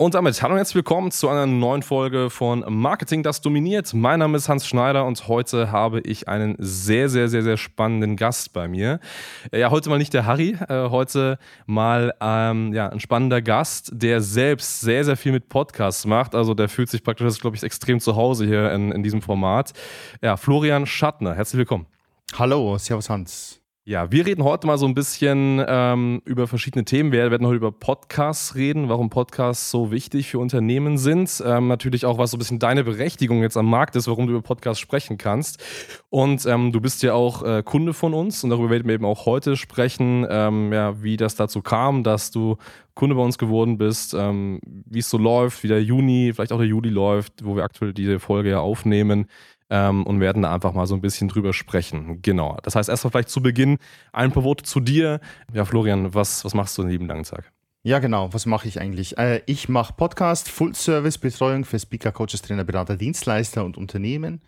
Und damit hallo und herzlich willkommen zu einer neuen Folge von Marketing, das dominiert. Mein Name ist Hans Schneider und heute habe ich einen sehr, sehr, sehr, sehr spannenden Gast bei mir. Ja, heute mal nicht der Harry, äh, heute mal ähm, ja, ein spannender Gast, der selbst sehr, sehr viel mit Podcasts macht. Also der fühlt sich praktisch, glaube ich, extrem zu Hause hier in, in diesem Format. Ja, Florian Schattner, herzlich willkommen. Hallo, Servus Hans. Ja, wir reden heute mal so ein bisschen ähm, über verschiedene Themen. Wir werden heute über Podcasts reden, warum Podcasts so wichtig für Unternehmen sind. Ähm, natürlich auch, was so ein bisschen deine Berechtigung jetzt am Markt ist, warum du über Podcasts sprechen kannst. Und ähm, du bist ja auch äh, Kunde von uns und darüber werden wir eben auch heute sprechen, ähm, ja, wie das dazu kam, dass du Kunde bei uns geworden bist, ähm, wie es so läuft, wie der Juni, vielleicht auch der Juli läuft, wo wir aktuell diese Folge ja aufnehmen ähm, und werden da einfach mal so ein bisschen drüber sprechen. Genau. Das heißt, erstmal vielleicht zu Beginn ein paar Worte zu dir. Ja, Florian, was, was machst du den lieben langen Tag? Ja, genau. Was mache ich eigentlich? Äh, ich mache Podcast, Full-Service-Betreuung für Speaker, Coaches, Trainer, Berater, Dienstleister und Unternehmen.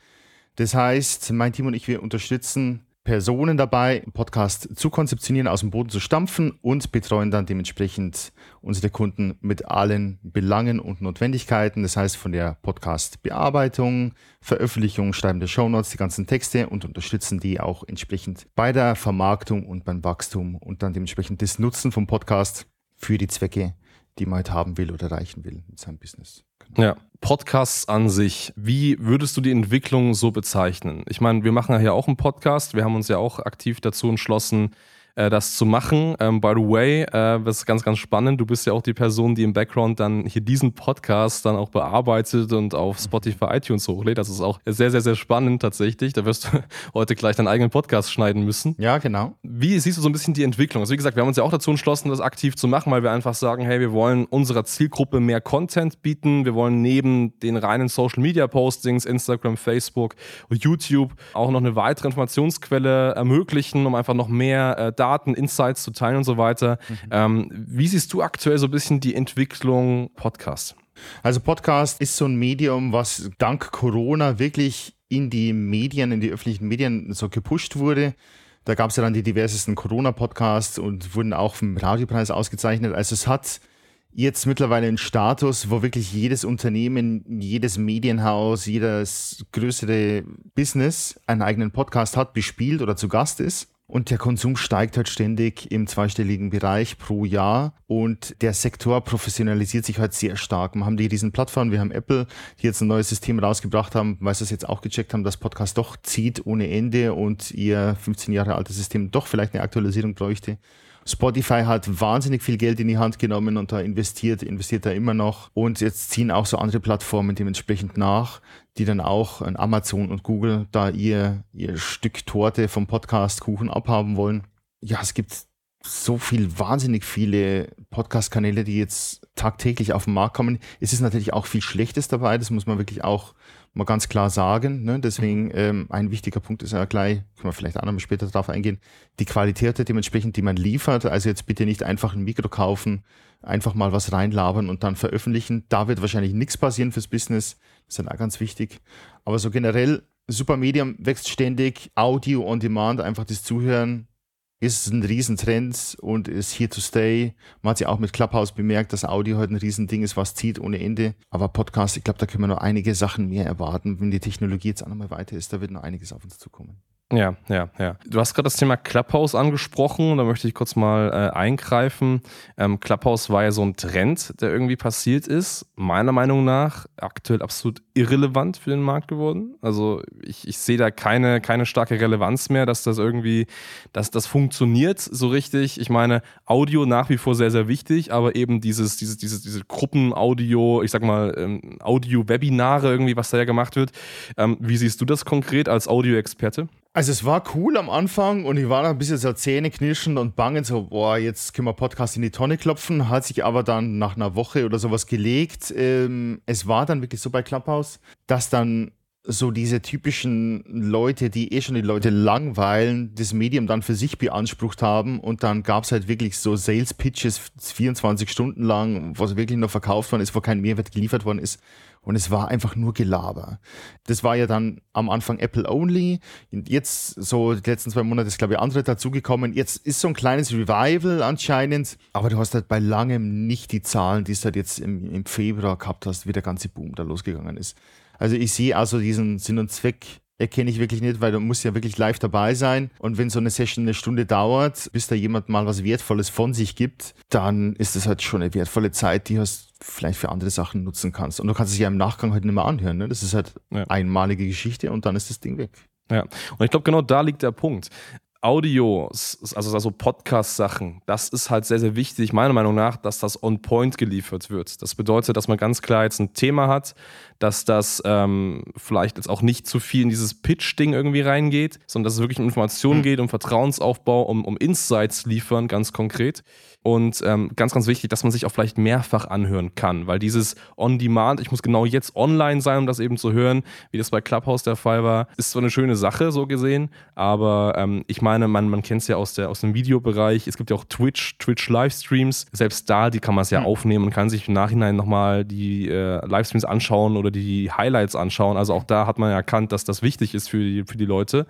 Das heißt, mein Team und ich, wir unterstützen Personen dabei, Podcast zu konzeptionieren, aus dem Boden zu stampfen und betreuen dann dementsprechend unsere Kunden mit allen Belangen und Notwendigkeiten. Das heißt von der Podcast-Bearbeitung, Veröffentlichung, Schreiben der Shownotes, die ganzen Texte und unterstützen die auch entsprechend bei der Vermarktung und beim Wachstum und dann dementsprechend das Nutzen vom Podcast für die Zwecke, die man halt haben will oder erreichen will mit seinem Business. Ja, Podcasts an sich, wie würdest du die Entwicklung so bezeichnen? Ich meine, wir machen ja hier auch einen Podcast, wir haben uns ja auch aktiv dazu entschlossen, äh, das zu machen. Ähm, by the way, äh, das ist ganz, ganz spannend. Du bist ja auch die Person, die im Background dann hier diesen Podcast dann auch bearbeitet und auf Spotify, iTunes hochlädt. Das ist auch sehr, sehr, sehr spannend tatsächlich. Da wirst du heute gleich deinen eigenen Podcast schneiden müssen. Ja, genau. Wie siehst du so ein bisschen die Entwicklung? Also wie gesagt, wir haben uns ja auch dazu entschlossen, das aktiv zu machen, weil wir einfach sagen, hey, wir wollen unserer Zielgruppe mehr Content bieten. Wir wollen neben den reinen Social Media Postings, Instagram, Facebook und YouTube auch noch eine weitere Informationsquelle ermöglichen, um einfach noch mehr äh, Daten, Insights zu teilen und so weiter. Mhm. Ähm, wie siehst du aktuell so ein bisschen die Entwicklung Podcast? Also Podcast ist so ein Medium, was dank Corona wirklich in die Medien, in die öffentlichen Medien so gepusht wurde. Da gab es ja dann die diversesten Corona-Podcasts und wurden auch vom Radiopreis ausgezeichnet. Also es hat jetzt mittlerweile einen Status, wo wirklich jedes Unternehmen, jedes Medienhaus, jedes größere Business einen eigenen Podcast hat, bespielt oder zu Gast ist. Und der Konsum steigt halt ständig im zweistelligen Bereich pro Jahr. Und der Sektor professionalisiert sich halt sehr stark. Wir haben die riesen Plattformen, wir haben Apple, die jetzt ein neues System rausgebracht haben, weil sie es jetzt auch gecheckt haben, dass Podcast doch zieht ohne Ende und ihr 15 Jahre altes System doch vielleicht eine Aktualisierung bräuchte. Spotify hat wahnsinnig viel Geld in die Hand genommen und da investiert, investiert da immer noch. Und jetzt ziehen auch so andere Plattformen dementsprechend nach, die dann auch an Amazon und Google da ihr, ihr Stück Torte vom Podcast-Kuchen abhaben wollen. Ja, es gibt so viel, wahnsinnig viele Podcast-Kanäle, die jetzt tagtäglich auf den Markt kommen. Es ist natürlich auch viel Schlechtes dabei, das muss man wirklich auch mal ganz klar sagen. Ne? Deswegen mhm. ähm, ein wichtiger Punkt ist ja gleich, können wir vielleicht auch noch mal später darauf eingehen, die Qualität dementsprechend, die man liefert. Also jetzt bitte nicht einfach ein Mikro kaufen, einfach mal was reinlabern und dann veröffentlichen. Da wird wahrscheinlich nichts passieren fürs Business. Das ist dann auch ganz wichtig. Aber so generell, Super Medium wächst ständig, Audio on Demand, einfach das Zuhören ist ein Riesentrend und ist here to stay. Man hat ja auch mit Clubhouse bemerkt, dass Audio heute halt ein Riesending ist, was zieht ohne Ende. Aber Podcast, ich glaube, da können wir noch einige Sachen mehr erwarten. Wenn die Technologie jetzt auch nochmal weiter ist, da wird noch einiges auf uns zukommen. Ja, ja, ja. Du hast gerade das Thema Clubhouse angesprochen, da möchte ich kurz mal äh, eingreifen. Ähm, Clubhouse war ja so ein Trend, der irgendwie passiert ist. Meiner Meinung nach aktuell absolut irrelevant für den Markt geworden. Also ich, ich sehe da keine, keine starke Relevanz mehr, dass das irgendwie, dass das funktioniert so richtig. Ich meine, Audio nach wie vor sehr, sehr wichtig, aber eben dieses, dieses, dieses, diese Gruppenaudio, ich sag mal, ähm, Audio-Webinare irgendwie, was da ja gemacht wird. Ähm, wie siehst du das konkret als Audio-Experte? Also es war cool am Anfang und ich war ein bisschen so zähneknirschend und bangend, so, boah, jetzt können wir Podcast in die Tonne klopfen, hat sich aber dann nach einer Woche oder sowas gelegt. Ähm, es war dann wirklich so bei Clubhouse, dass dann so diese typischen Leute, die eh schon die Leute langweilen, das Medium dann für sich beansprucht haben und dann gab es halt wirklich so Sales Pitches 24 Stunden lang, was wirklich nur verkauft worden ist, wo kein Mehrwert geliefert worden ist und es war einfach nur Gelaber. Das war ja dann am Anfang Apple only. Jetzt, so die letzten zwei Monate ist, glaube ich, andere dazugekommen. Jetzt ist so ein kleines Revival anscheinend, aber du hast halt bei langem nicht die Zahlen, die es halt jetzt im, im Februar gehabt hast, wie der ganze Boom da losgegangen ist. Also ich sehe also diesen Sinn und Zweck erkenne ich wirklich nicht, weil du musst ja wirklich live dabei sein. Und wenn so eine Session eine Stunde dauert, bis da jemand mal was Wertvolles von sich gibt, dann ist das halt schon eine wertvolle Zeit, die hast vielleicht für andere Sachen nutzen kannst. Und du kannst es ja im Nachgang halt nicht mehr anhören. Ne? Das ist halt ja. einmalige Geschichte und dann ist das Ding weg. Ja, und ich glaube, genau da liegt der Punkt. Audio, also, also Podcast-Sachen, das ist halt sehr, sehr wichtig, meiner Meinung nach, dass das on point geliefert wird. Das bedeutet, dass man ganz klar jetzt ein Thema hat, dass das ähm, vielleicht jetzt auch nicht zu viel in dieses Pitch-Ding irgendwie reingeht, sondern dass es wirklich um Informationen mhm. geht, um Vertrauensaufbau, um, um Insights liefern, ganz konkret. Und ähm, ganz, ganz wichtig, dass man sich auch vielleicht mehrfach anhören kann, weil dieses On-Demand, ich muss genau jetzt online sein, um das eben zu hören, wie das bei Clubhouse der Fall war, ist zwar eine schöne Sache, so gesehen, aber ähm, ich meine, man, man kennt es ja aus, der, aus dem Videobereich, es gibt ja auch Twitch, Twitch-Livestreams, selbst da, die kann man es ja mhm. aufnehmen und kann sich im Nachhinein nochmal die äh, Livestreams anschauen oder die Highlights anschauen. Also auch da hat man ja erkannt, dass das wichtig ist für die, für die Leute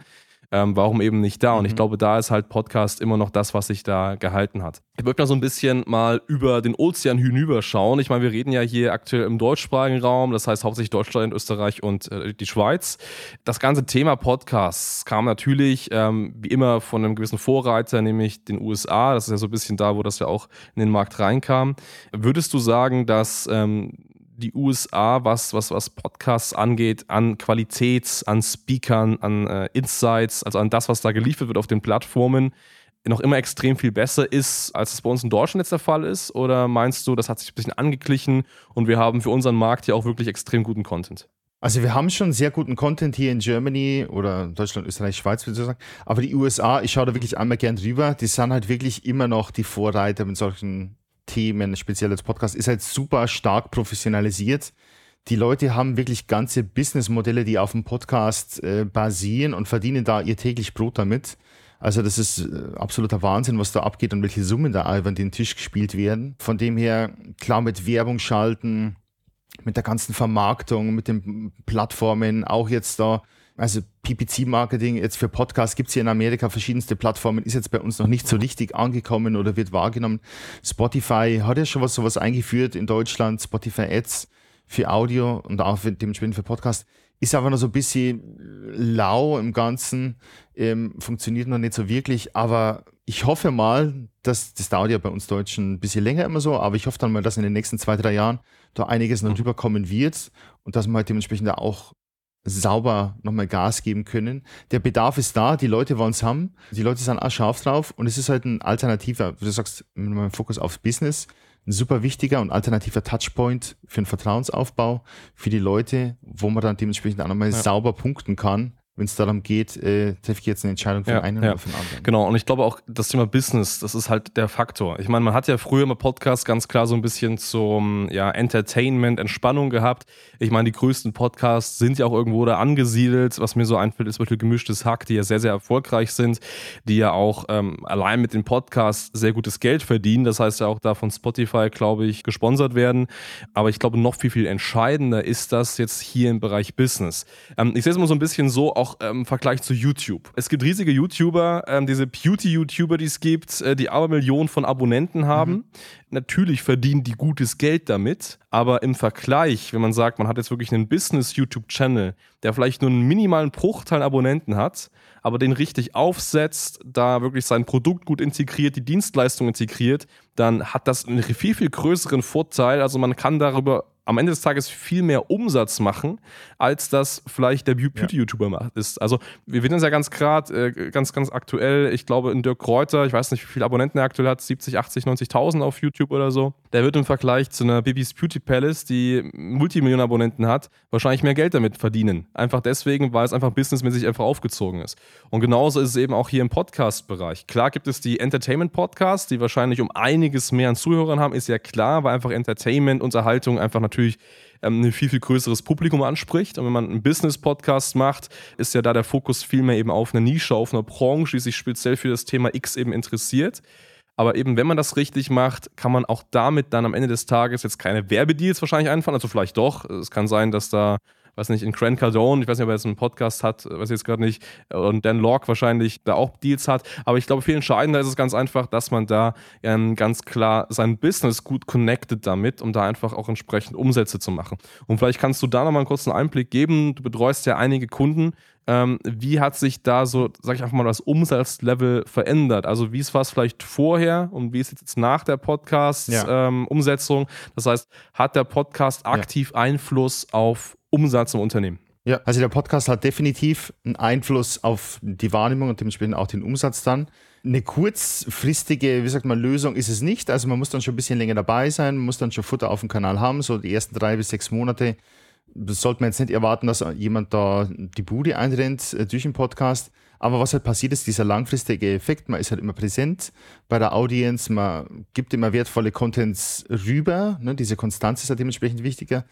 ähm, warum eben nicht da? Und ich mhm. glaube, da ist halt Podcast immer noch das, was sich da gehalten hat. Ich würde mal so ein bisschen mal über den Ozean hinüberschauen. Ich meine, wir reden ja hier aktuell im deutschsprachigen Raum, das heißt hauptsächlich Deutschland, Österreich und äh, die Schweiz. Das ganze Thema Podcasts kam natürlich ähm, wie immer von einem gewissen Vorreiter, nämlich den USA. Das ist ja so ein bisschen da, wo das ja auch in den Markt reinkam. Würdest du sagen, dass ähm, die USA, was, was, was Podcasts angeht, an Qualität, an Speakern, an äh, Insights, also an das, was da geliefert wird auf den Plattformen, noch immer extrem viel besser ist, als es bei uns in Deutschland jetzt der Fall ist? Oder meinst du, das hat sich ein bisschen angeglichen und wir haben für unseren Markt ja auch wirklich extrem guten Content? Also wir haben schon sehr guten Content hier in Germany oder Deutschland, Österreich, Schweiz, würde ich sagen. Aber die USA, ich schaue da wirklich einmal gern drüber, die sind halt wirklich immer noch die Vorreiter mit solchen Themen, speziell als Podcast, ist halt super stark professionalisiert. Die Leute haben wirklich ganze Businessmodelle, die auf dem Podcast äh, basieren und verdienen da ihr täglich Brot damit. Also das ist äh, absoluter Wahnsinn, was da abgeht und welche Summen da über den Tisch gespielt werden. Von dem her, klar mit Werbung schalten, mit der ganzen Vermarktung, mit den Plattformen, auch jetzt da also PPC-Marketing jetzt für Podcasts gibt es hier in Amerika verschiedenste Plattformen, ist jetzt bei uns noch nicht so richtig angekommen oder wird wahrgenommen. Spotify hat ja schon was sowas eingeführt in Deutschland, Spotify Ads für Audio und auch für, dementsprechend für Podcast. Ist aber noch so ein bisschen lau im Ganzen, ähm, funktioniert noch nicht so wirklich, aber ich hoffe mal, dass das dauert ja bei uns Deutschen ein bisschen länger immer so, aber ich hoffe dann mal, dass in den nächsten zwei, drei Jahren da einiges noch mhm. drüber kommen wird und dass man halt dementsprechend auch sauber nochmal Gas geben können. Der Bedarf ist da, die Leute wollen es haben, die Leute sind auch scharf drauf und es ist halt ein alternativer, wie du sagst, mit meinem Fokus aufs Business, ein super wichtiger und alternativer Touchpoint für einen Vertrauensaufbau für die Leute, wo man dann dementsprechend auch nochmal ja. sauber punkten kann wenn es darum geht, äh, treffe ich jetzt eine Entscheidung für ja, einen ja. oder für den anderen. Genau, und ich glaube auch, das Thema Business, das ist halt der Faktor. Ich meine, man hat ja früher im Podcast ganz klar so ein bisschen zum ja, Entertainment, Entspannung gehabt. Ich meine, die größten Podcasts sind ja auch irgendwo da angesiedelt. Was mir so einfällt, ist zum Beispiel Gemischtes Hack, die ja sehr, sehr erfolgreich sind, die ja auch ähm, allein mit den Podcasts sehr gutes Geld verdienen. Das heißt ja auch da von Spotify, glaube ich, gesponsert werden. Aber ich glaube, noch viel, viel entscheidender ist das jetzt hier im Bereich Business. Ähm, ich sehe es immer so ein bisschen so, auch ähm, im Vergleich zu YouTube. Es gibt riesige YouTuber, ähm, diese Beauty-YouTuber, die es gibt, äh, die aber Millionen von Abonnenten haben. Mhm. Natürlich verdienen die gutes Geld damit, aber im Vergleich, wenn man sagt, man hat jetzt wirklich einen Business-YouTube-Channel, der vielleicht nur einen minimalen Bruchteil Abonnenten hat, aber den richtig aufsetzt, da wirklich sein Produkt gut integriert, die Dienstleistung integriert, dann hat das einen viel, viel größeren Vorteil. Also man kann darüber am Ende des Tages viel mehr Umsatz machen, als das vielleicht der Beauty-YouTuber ja. ist. Also wir wissen es ja ganz gerade, äh, ganz, ganz aktuell, ich glaube in Dirk Kräuter, ich weiß nicht, wie viele Abonnenten er aktuell hat, 70, 80, 90.000 auf YouTube oder so. Der wird im Vergleich zu einer Bibis Beauty Palace, die Multimillionen Abonnenten hat, wahrscheinlich mehr Geld damit verdienen. Einfach deswegen, weil es einfach businessmäßig einfach aufgezogen ist. Und genauso ist es eben auch hier im Podcast-Bereich. Klar gibt es die Entertainment-Podcasts, die wahrscheinlich um einiges mehr an Zuhörern haben, ist ja klar, weil einfach Entertainment, Unterhaltung einfach natürlich ähm, ein viel, viel größeres Publikum anspricht. Und wenn man einen Business-Podcast macht, ist ja da der Fokus viel mehr eben auf eine Nische, auf eine Branche, die sich speziell für das Thema X eben interessiert. Aber eben, wenn man das richtig macht, kann man auch damit dann am Ende des Tages jetzt keine Werbedeals wahrscheinlich einfahren. Also vielleicht doch. Es kann sein, dass da weiß nicht, in Grant Cardone, ich weiß nicht, ob er jetzt einen Podcast hat, weiß ich jetzt gerade nicht, und Dan Locke wahrscheinlich da auch Deals hat. Aber ich glaube, viel entscheidender ist es ganz einfach, dass man da ähm, ganz klar sein Business gut connected damit, um da einfach auch entsprechend Umsätze zu machen. Und vielleicht kannst du da nochmal einen kurzen Einblick geben. Du betreust ja einige Kunden. Ähm, wie hat sich da so, sag ich einfach mal, das Umsatzlevel verändert? Also wie ist was vielleicht vorher und wie ist jetzt nach der Podcast-Umsetzung? Ja. Ähm, das heißt, hat der Podcast aktiv ja. Einfluss auf Umsatz im Unternehmen. Ja, also der Podcast hat definitiv einen Einfluss auf die Wahrnehmung und dementsprechend auch den Umsatz dann. Eine kurzfristige, wie sagt man, Lösung ist es nicht. Also man muss dann schon ein bisschen länger dabei sein, man muss dann schon Futter auf dem Kanal haben, so die ersten drei bis sechs Monate. Das sollte man jetzt nicht erwarten, dass jemand da die Bude einrennt äh, durch den Podcast. Aber was halt passiert ist, dieser langfristige Effekt, man ist halt immer präsent bei der Audience, man gibt immer wertvolle Contents rüber, ne? diese Konstanz ist halt dementsprechend wichtiger.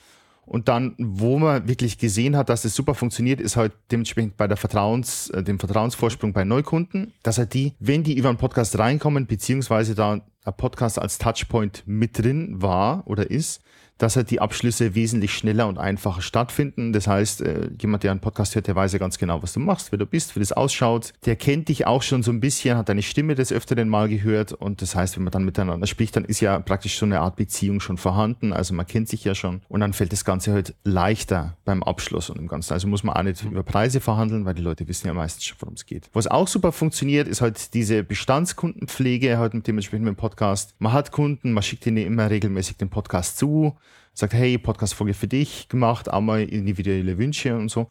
Und dann, wo man wirklich gesehen hat, dass das super funktioniert, ist halt dementsprechend bei der Vertrauens, äh, dem Vertrauensvorsprung bei Neukunden, dass halt die, wenn die über einen Podcast reinkommen, beziehungsweise da ein Podcast als Touchpoint mit drin war oder ist, dass halt die Abschlüsse wesentlich schneller und einfacher stattfinden. Das heißt, äh, jemand, der einen Podcast hört, der weiß ja ganz genau, was du machst, wer du bist, wie das ausschaut. Der kennt dich auch schon so ein bisschen, hat deine Stimme des Öfteren mal gehört. Und das heißt, wenn man dann miteinander spricht, dann ist ja praktisch so eine Art Beziehung schon vorhanden. Also man kennt sich ja schon. Und dann fällt das Ganze halt leichter beim Abschluss und im Ganzen. Also muss man auch nicht über Preise verhandeln, weil die Leute wissen ja meistens schon, worum es geht. Was auch super funktioniert, ist halt diese Bestandskundenpflege halt mit dem Podcast. Man hat Kunden, man schickt ihnen immer regelmäßig den Podcast zu sagt, hey, Podcast-Folge für dich gemacht, auch mal individuelle Wünsche und so.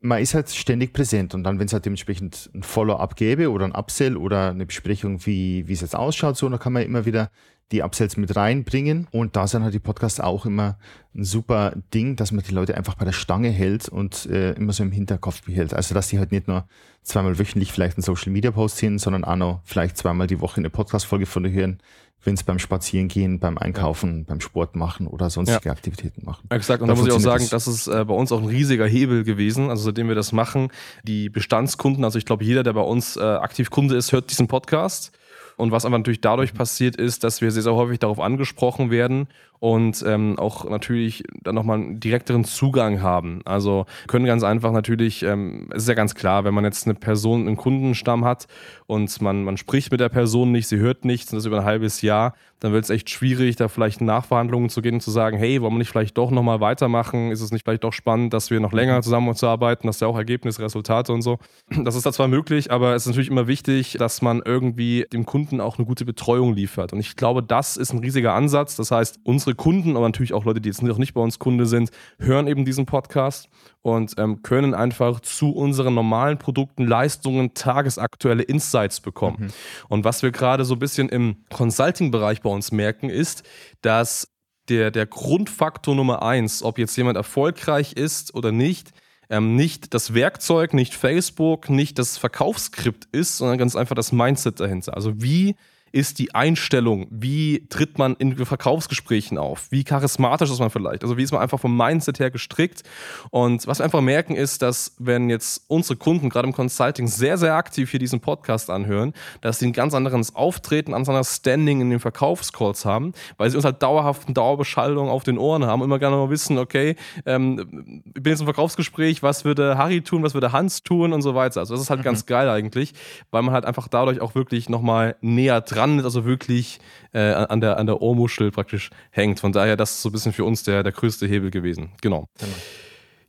Man ist halt ständig präsent und dann, wenn es halt dementsprechend ein Follow-up gäbe oder ein Upsell oder eine Besprechung, wie, wie es jetzt ausschaut, so, dann kann man immer wieder die Upsells mit reinbringen und da sind halt die Podcasts auch immer ein super Ding, dass man die Leute einfach bei der Stange hält und äh, immer so im Hinterkopf behält. Also, dass die halt nicht nur zweimal wöchentlich vielleicht einen Social Media Post sehen, sondern auch noch vielleicht zweimal die Woche eine Podcast-Folge von dir hören, wenn es beim Spazierengehen, beim Einkaufen, ja. beim Sport machen oder sonstige ja. Aktivitäten machen. Exakt, und da, da muss ich auch sagen, das, das ist äh, bei uns auch ein riesiger Hebel gewesen. Also seitdem wir das machen, die Bestandskunden, also ich glaube, jeder, der bei uns äh, aktiv Kunde ist, hört diesen Podcast. Und was aber natürlich dadurch passiert ist, dass wir sehr, sehr häufig darauf angesprochen werden und ähm, auch natürlich dann nochmal einen direkteren Zugang haben. Also können ganz einfach natürlich, ähm, es ist ja ganz klar, wenn man jetzt eine Person, einen Kundenstamm hat und man, man spricht mit der Person nicht, sie hört nichts und das über ein halbes Jahr, dann wird es echt schwierig, da vielleicht Nachverhandlungen zu gehen und zu sagen, hey, wollen wir nicht vielleicht doch nochmal weitermachen? Ist es nicht vielleicht doch spannend, dass wir noch länger zusammenzuarbeiten, dass ja auch Ergebnisse, Resultate und so. Das ist da zwar möglich, aber es ist natürlich immer wichtig, dass man irgendwie dem Kunden auch eine gute Betreuung liefert. Und ich glaube, das ist ein riesiger Ansatz. Das heißt, unsere unsere Kunden, aber natürlich auch Leute, die jetzt noch nicht bei uns Kunde sind, hören eben diesen Podcast und ähm, können einfach zu unseren normalen Produkten, Leistungen, tagesaktuelle Insights bekommen. Mhm. Und was wir gerade so ein bisschen im Consulting-Bereich bei uns merken, ist, dass der, der Grundfaktor Nummer eins, ob jetzt jemand erfolgreich ist oder nicht, ähm, nicht das Werkzeug, nicht Facebook, nicht das Verkaufsskript ist, sondern ganz einfach das Mindset dahinter. Also wie ist die Einstellung, wie tritt man in Verkaufsgesprächen auf, wie charismatisch ist man vielleicht, also wie ist man einfach vom Mindset her gestrickt und was wir einfach merken ist, dass wenn jetzt unsere Kunden gerade im Consulting sehr, sehr aktiv hier diesen Podcast anhören, dass sie ein ganz anderes Auftreten, ein ganz anderes Standing in den Verkaufscalls haben, weil sie uns halt dauerhaft eine Dauerbeschallung auf den Ohren haben und immer gerne mal wissen, okay, ähm, ich bin jetzt im Verkaufsgespräch, was würde Harry tun, was würde Hans tun und so weiter. Also das ist halt mhm. ganz geil eigentlich, weil man halt einfach dadurch auch wirklich nochmal näher dran ist, also wirklich äh, an, der, an der Ohrmuschel praktisch hängt. Von daher, das ist so ein bisschen für uns der, der größte Hebel gewesen. Genau. genau.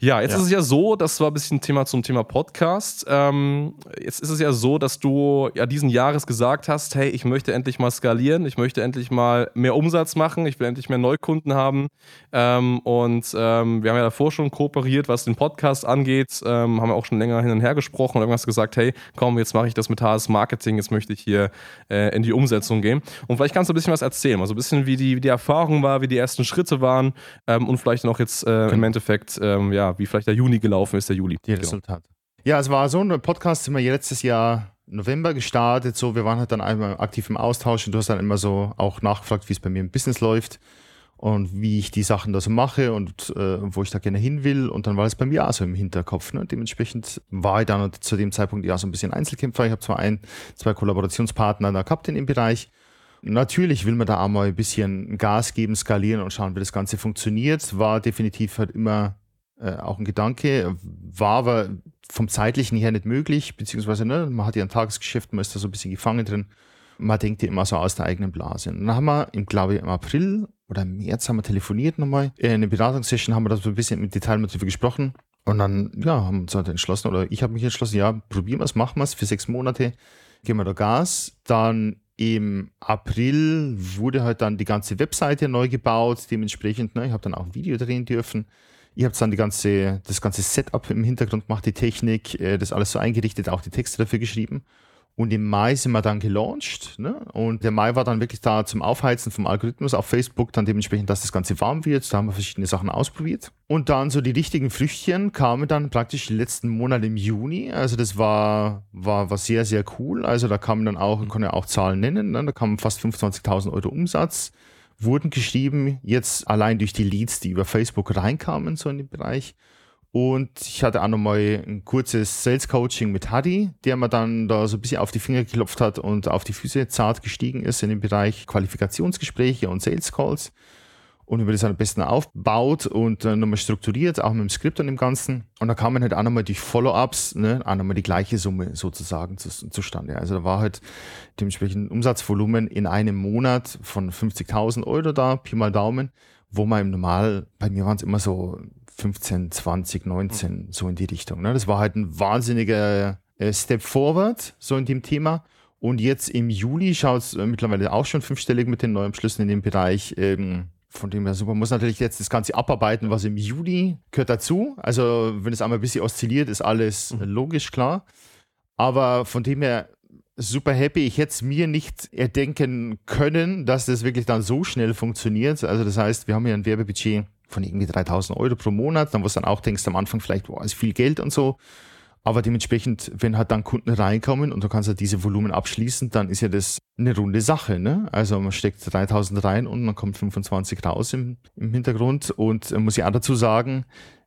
Ja, jetzt ja. ist es ja so, das war ein bisschen Thema zum Thema Podcast. Ähm, jetzt ist es ja so, dass du ja diesen Jahres gesagt hast, hey, ich möchte endlich mal skalieren, ich möchte endlich mal mehr Umsatz machen, ich will endlich mehr Neukunden haben. Ähm, und ähm, wir haben ja davor schon kooperiert, was den Podcast angeht, ähm, haben wir auch schon länger hin und her gesprochen und du gesagt, hey, komm, jetzt mache ich das mit HS Marketing, jetzt möchte ich hier äh, in die Umsetzung gehen. Und vielleicht kannst du ein bisschen was erzählen, mal so ein bisschen, wie die, wie die Erfahrung war, wie die ersten Schritte waren ähm, und vielleicht noch jetzt äh, im Endeffekt, ähm, ja, wie vielleicht der Juni gelaufen ist, der Juli. Die genau. Resultate. Ja, es war so ein Podcast, sind wir letztes Jahr November gestartet. So, wir waren halt dann einmal aktiv im Austausch und du hast dann immer so auch nachgefragt, wie es bei mir im Business läuft und wie ich die Sachen da so mache und äh, wo ich da gerne hin will. Und dann war es bei mir auch so im Hinterkopf. Ne? Dementsprechend war ich dann zu dem Zeitpunkt ja so ein bisschen Einzelkämpfer. Ich habe zwar ein, zwei Kollaborationspartner da gehabt in dem Bereich. Natürlich will man da auch mal ein bisschen Gas geben, skalieren und schauen, wie das Ganze funktioniert. War definitiv halt immer äh, auch ein Gedanke, war aber vom zeitlichen her nicht möglich, beziehungsweise ne, man hat ja ein Tagesgeschäft, man ist da so ein bisschen gefangen drin. Man denkt ja immer so aus der eigenen Blase. Und dann haben wir, im, glaube ich, im April oder im März haben wir telefoniert nochmal. In einer Beratungssession haben wir da so ein bisschen mit Detail darüber gesprochen. Und dann, ja, haben wir uns halt entschlossen, oder ich habe mich entschlossen, ja, probieren wir es, machen wir es für sechs Monate, geben wir da Gas. Dann im April wurde halt dann die ganze Webseite neu gebaut, dementsprechend, ne, ich habe dann auch ein Video drehen dürfen. Ihr habt dann die ganze, das ganze Setup im Hintergrund gemacht, die Technik, äh, das alles so eingerichtet, auch die Texte dafür geschrieben. Und im Mai sind wir dann gelauncht. Ne? Und der Mai war dann wirklich da zum Aufheizen vom Algorithmus auf Facebook, dann dementsprechend, dass das Ganze warm wird. Da haben wir verschiedene Sachen ausprobiert. Und dann so die richtigen Früchtchen kamen dann praktisch die letzten Monate im Juni. Also das war, war, war sehr, sehr cool. Also da kamen dann auch, ich kann ja auch Zahlen nennen, ne? da kamen fast 25.000 Euro Umsatz wurden geschrieben, jetzt allein durch die Leads, die über Facebook reinkamen, so in den Bereich. Und ich hatte auch nochmal ein kurzes Sales Coaching mit Hadi, der mir dann da so ein bisschen auf die Finger geklopft hat und auf die Füße zart gestiegen ist in dem Bereich Qualifikationsgespräche und Sales Calls und wie man das am besten aufbaut und äh, nochmal strukturiert, auch mit dem Skript und dem Ganzen. Und da kam man halt auch nochmal durch Follow-ups, ne, auch nochmal die gleiche Summe sozusagen zu, zustande. Also da war halt dementsprechend Umsatzvolumen in einem Monat von 50.000 Euro da, Pi mal Daumen, wo man im Normal, bei mir waren es immer so 15, 20, 19, so in die Richtung. Ne? Das war halt ein wahnsinniger äh, Step forward, so in dem Thema. Und jetzt im Juli schaut es äh, mittlerweile auch schon fünfstellig mit den neuen Schlüssen in dem Bereich. Ähm, von dem her super. Man muss natürlich jetzt das Ganze abarbeiten, was im Juli gehört dazu. Also, wenn es einmal ein bisschen oszilliert, ist alles mhm. logisch klar. Aber von dem her super happy. Ich hätte es mir nicht erdenken können, dass das wirklich dann so schnell funktioniert. Also, das heißt, wir haben hier ein Werbebudget von irgendwie 3000 Euro pro Monat, dann wo du dann auch denkst am Anfang vielleicht, boah, ist viel Geld und so. Aber dementsprechend, wenn halt dann Kunden reinkommen und du kannst halt diese Volumen abschließen, dann ist ja das eine runde Sache. Ne? Also man steckt 3000 rein und man kommt 25 raus im, im Hintergrund. Und äh, muss ich auch dazu sagen,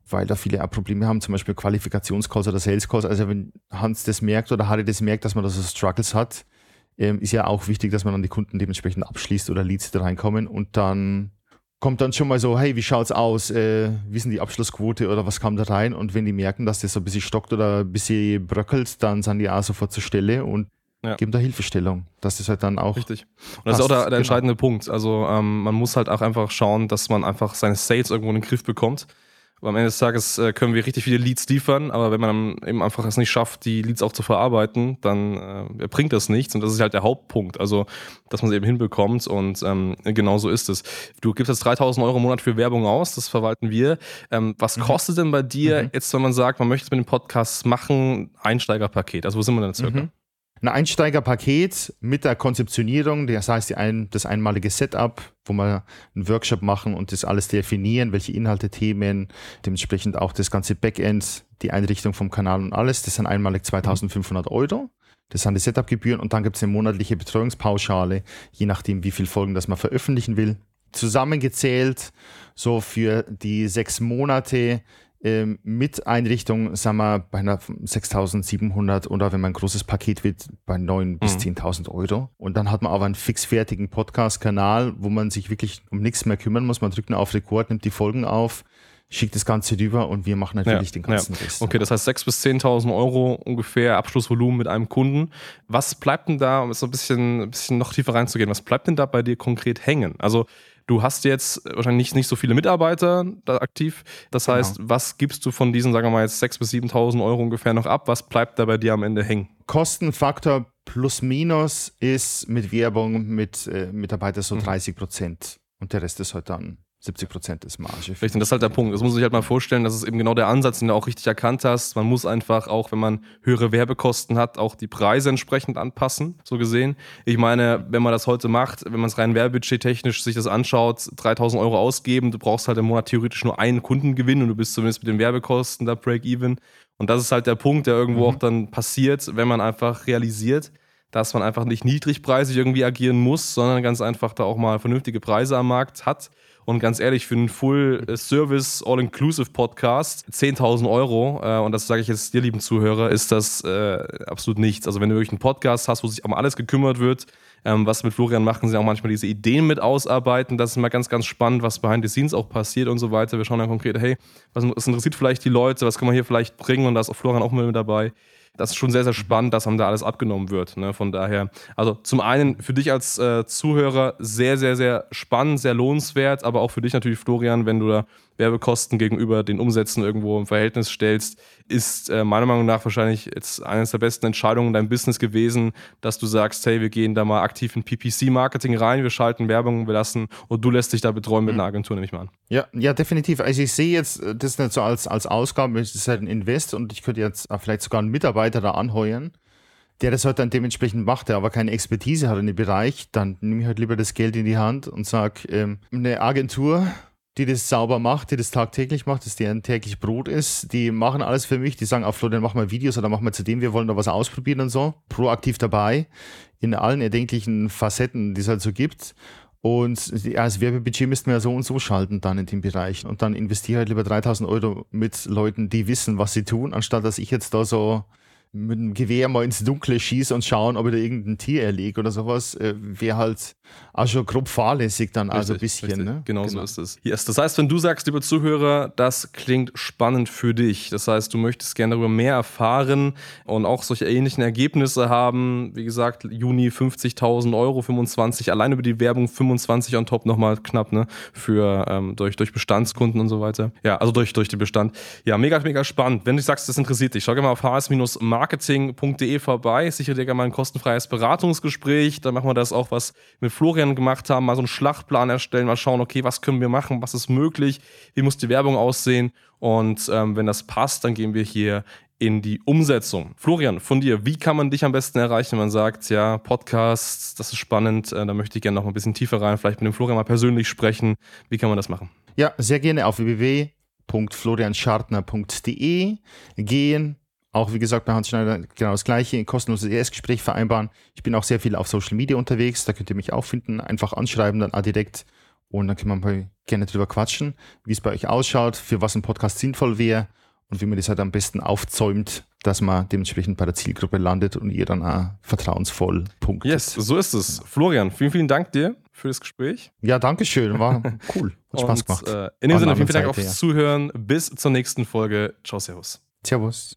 weil da viele auch Probleme haben, zum Beispiel Qualifikationscalls oder Sales Calls. Also wenn Hans das merkt oder Harry das merkt, dass man da so Struggles hat, ähm, ist ja auch wichtig, dass man dann die Kunden dementsprechend abschließt oder Leads da reinkommen und dann kommt dann schon mal so, hey, wie schaut's aus? Äh, wie sind die Abschlussquote oder was kam da rein? Und wenn die merken, dass das so ein bisschen stockt oder ein bisschen bröckelt, dann sind die auch sofort zur Stelle und ja. geben da Hilfestellung, das halt dann auch. Richtig. Und das ist auch der, der genau. entscheidende Punkt. Also ähm, man muss halt auch einfach schauen, dass man einfach seine Sales irgendwo in den Griff bekommt. Aber am Ende des Tages äh, können wir richtig viele Leads liefern, aber wenn man eben einfach es nicht schafft, die Leads auch zu verarbeiten, dann äh, bringt das nichts. Und das ist halt der Hauptpunkt. Also, dass man es eben hinbekommt und ähm, genau so ist es. Du gibst jetzt 3000 Euro im Monat für Werbung aus, das verwalten wir. Ähm, was mhm. kostet denn bei dir mhm. jetzt, wenn man sagt, man möchte es mit dem Podcast machen, Einsteigerpaket? Also, wo sind wir denn circa? Mhm. Ein Einsteigerpaket mit der Konzeptionierung, das heißt ein, das einmalige Setup, wo wir einen Workshop machen und das alles definieren, welche Inhalte, Themen, dementsprechend auch das ganze Backend, die Einrichtung vom Kanal und alles. Das sind einmalig 2500 Euro. Das sind die Setup-Gebühren und dann gibt es eine monatliche Betreuungspauschale, je nachdem, wie viele Folgen das man veröffentlichen will. Zusammengezählt, so für die sechs Monate ähm, mit Einrichtung, sagen wir, bei einer 6.700 oder wenn man ein großes Paket wird, bei 9.000 mhm. bis 10.000 Euro. Und dann hat man aber einen fixfertigen Podcast-Kanal, wo man sich wirklich um nichts mehr kümmern muss. Man drückt nur auf Rekord, nimmt die Folgen auf, schickt das Ganze rüber und wir machen natürlich ja, den ganzen ja. Rest. Okay, das heißt 6.000 bis 10.000 Euro ungefähr Abschlussvolumen mit einem Kunden. Was bleibt denn da, um so ein bisschen, ein bisschen noch tiefer reinzugehen, was bleibt denn da bei dir konkret hängen? Also Du hast jetzt wahrscheinlich nicht, nicht so viele Mitarbeiter da aktiv. Das genau. heißt, was gibst du von diesen, sagen wir mal jetzt 6.000 bis 7.000 Euro ungefähr noch ab? Was bleibt da bei dir am Ende hängen? Kostenfaktor plus minus ist mit Werbung mit äh, Mitarbeitern so 30 mhm. Prozent. Und der Rest ist halt dann 70 Prozent ist Marge. Richtig, das ist halt der Punkt. Das muss man sich halt mal vorstellen, das ist eben genau der Ansatz, den du auch richtig erkannt hast. Man muss einfach auch, wenn man höhere Werbekosten hat, auch die Preise entsprechend anpassen, so gesehen. Ich meine, wenn man das heute macht, wenn man es rein werbebudgettechnisch sich das anschaut, 3000 Euro ausgeben, du brauchst halt im Monat theoretisch nur einen Kundengewinn und du bist zumindest mit den Werbekosten da Break-Even. Und das ist halt der Punkt, der irgendwo mhm. auch dann passiert, wenn man einfach realisiert, dass man einfach nicht niedrigpreisig irgendwie agieren muss, sondern ganz einfach da auch mal vernünftige Preise am Markt hat und ganz ehrlich, für einen Full-Service, All-Inclusive Podcast 10.000 Euro, äh, und das sage ich jetzt dir, lieben Zuhörer, ist das äh, absolut nichts. Also, wenn du wirklich einen Podcast hast, wo sich um alles gekümmert wird, ähm, was mit Florian machen, sie auch manchmal diese Ideen mit ausarbeiten. Das ist immer ganz, ganz spannend, was behind the scenes auch passiert und so weiter. Wir schauen dann konkret, hey, was, was interessiert vielleicht die Leute, was kann man hier vielleicht bringen und da ist auch Florian auch mit dabei das ist schon sehr, sehr spannend, dass einem da alles abgenommen wird. Ne? Von daher, also zum einen für dich als äh, Zuhörer sehr, sehr, sehr spannend, sehr lohnenswert, aber auch für dich natürlich, Florian, wenn du da Werbekosten gegenüber den Umsätzen irgendwo im Verhältnis stellst, ist äh, meiner Meinung nach wahrscheinlich jetzt eines der besten Entscheidungen in deinem Business gewesen, dass du sagst, hey, wir gehen da mal aktiv in PPC-Marketing rein, wir schalten Werbung, wir lassen und du lässt dich da betreuen mit mhm. einer Agentur, nehme ich mal an. Ja, ja, definitiv. Also ich sehe jetzt äh, das nicht so als, als Ausgabe, es ist halt ein Invest und ich könnte jetzt vielleicht sogar einen Mitarbeiter da anheuern der das halt dann dementsprechend macht, der aber keine Expertise hat in dem Bereich, dann nehme ich halt lieber das Geld in die Hand und sage, ähm, eine Agentur die das sauber macht, die das tagtäglich macht, das deren täglich Brot ist. Die machen alles für mich. Die sagen auch, Florian, mach mal Videos oder mach mal zu dem, wir wollen da was ausprobieren und so. Proaktiv dabei in allen erdenklichen Facetten, die es halt so gibt. Und ja, das Werbebudget müssten wir ja so und so schalten dann in dem Bereich. Und dann investiere halt lieber 3000 Euro mit Leuten, die wissen, was sie tun, anstatt dass ich jetzt da so mit dem Gewehr mal ins Dunkle schieße und schauen, ob ich da irgendein Tier erlege oder sowas, äh, wäre halt auch schon grob fahrlässig dann richtig, also ein bisschen. Ne? Genau, genau, so ist es. Yes. Das heißt, wenn du sagst, lieber Zuhörer, das klingt spannend für dich, das heißt, du möchtest gerne darüber mehr erfahren und auch solche ähnlichen Ergebnisse haben, wie gesagt, Juni 50.000 Euro, 25, allein über die Werbung 25 on top nochmal knapp, ne, für, ähm, durch, durch Bestandskunden und so weiter. Ja, also durch, durch den Bestand. Ja, mega, mega spannend. Wenn du sagst, das interessiert dich, schau gerne mal auf hs-marketing marketing.de vorbei. Sichere dir gerne mal ein kostenfreies Beratungsgespräch. Dann machen wir das auch, was wir mit Florian gemacht haben. Mal so einen Schlachtplan erstellen, mal schauen, okay, was können wir machen, was ist möglich, wie muss die Werbung aussehen. Und ähm, wenn das passt, dann gehen wir hier in die Umsetzung. Florian, von dir, wie kann man dich am besten erreichen, wenn man sagt, ja, Podcasts, das ist spannend, äh, da möchte ich gerne noch ein bisschen tiefer rein, vielleicht mit dem Florian mal persönlich sprechen. Wie kann man das machen? Ja, sehr gerne auf www.florianschartner.de gehen, auch wie gesagt bei Hans Schneider genau das gleiche, ein kostenloses Erstgespräch vereinbaren. Ich bin auch sehr viel auf Social Media unterwegs, da könnt ihr mich auch finden, einfach anschreiben, dann direkt und dann können wir gerne drüber quatschen, wie es bei euch ausschaut, für was ein Podcast sinnvoll wäre und wie man das halt am besten aufzäumt, dass man dementsprechend bei der Zielgruppe landet und ihr dann auch vertrauensvoll punktet. Yes, so ist es. Florian, vielen, vielen Dank dir für das Gespräch. Ja, danke schön. War cool. Hat Spaß und, gemacht. Äh, in dem Sinne, vielen, vielen Dank aufs Zuhören. Bis zur nächsten Folge. Ciao, Servus. Servus.